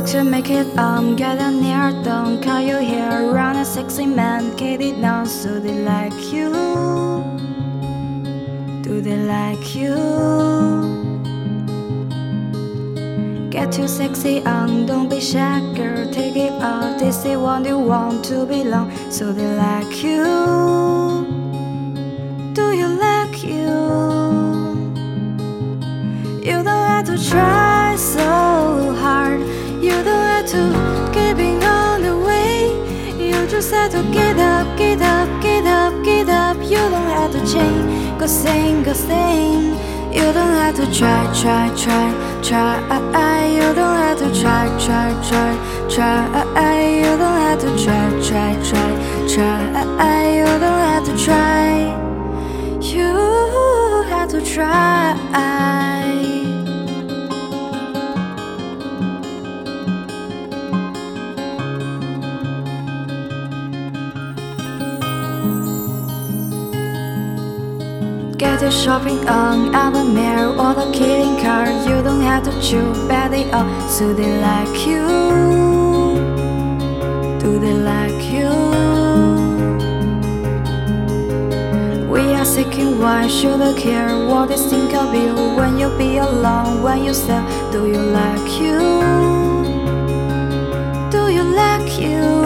to make it um get a near don't call you here run a sexy man? It now so they like you. Do they like you? Get too sexy um don't be shy girl. Take it off. This is what you want to belong? So they like you have oh, to get up get up get up get up. You don't have to change. Go sing go sing. You don't have to try try try try. You don't have to try try try try. You don't have to try try try try. You don't have to try. You have to try Your shopping on Alamere or the killing car. You don't have to chew badly up, so they like you. Do they like you? We are seeking why should I care what they think of you when you be alone when you say, Do you like you? Do you like? You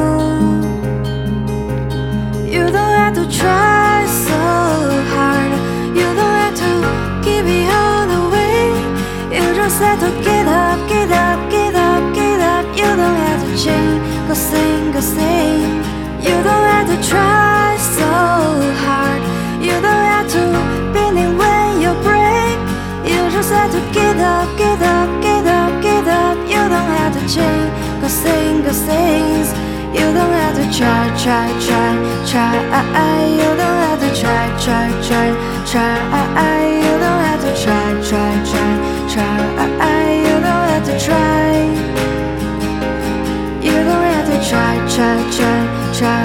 sing, go sing. You don't have to try so hard. You don't have to bend when you break. You just have to get up, get up, get up, get up. You don't have to change. Go sing, go sing. You don't have to try, try, try, try. You don't have to try, try, try, try. You don't have to try, try, try, try. Try.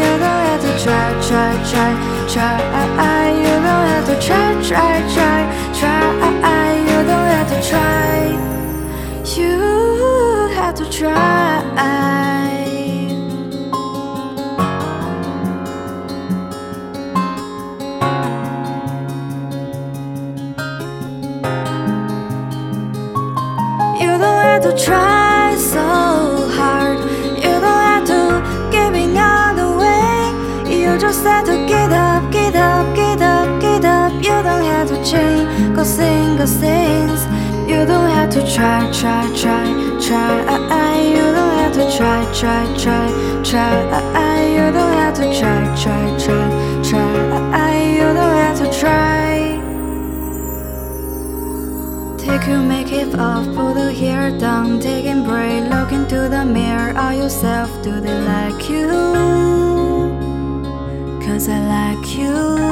You don't have to try, try, try, try. You don't have to try, try, try, try. You don't have to try. You have to try. You don't have to try have to change, go sing, go sing. You don't have to try, try, try, try. Uh-uh, you don't have to try, try, try, try. Uh-uh, you don't have to try, try, try, try. Uh-uh, you don't have to try. Take your makeup off, put the hair down, taking break, look into the mirror. Are yourself? Do they like you? Cause I like you.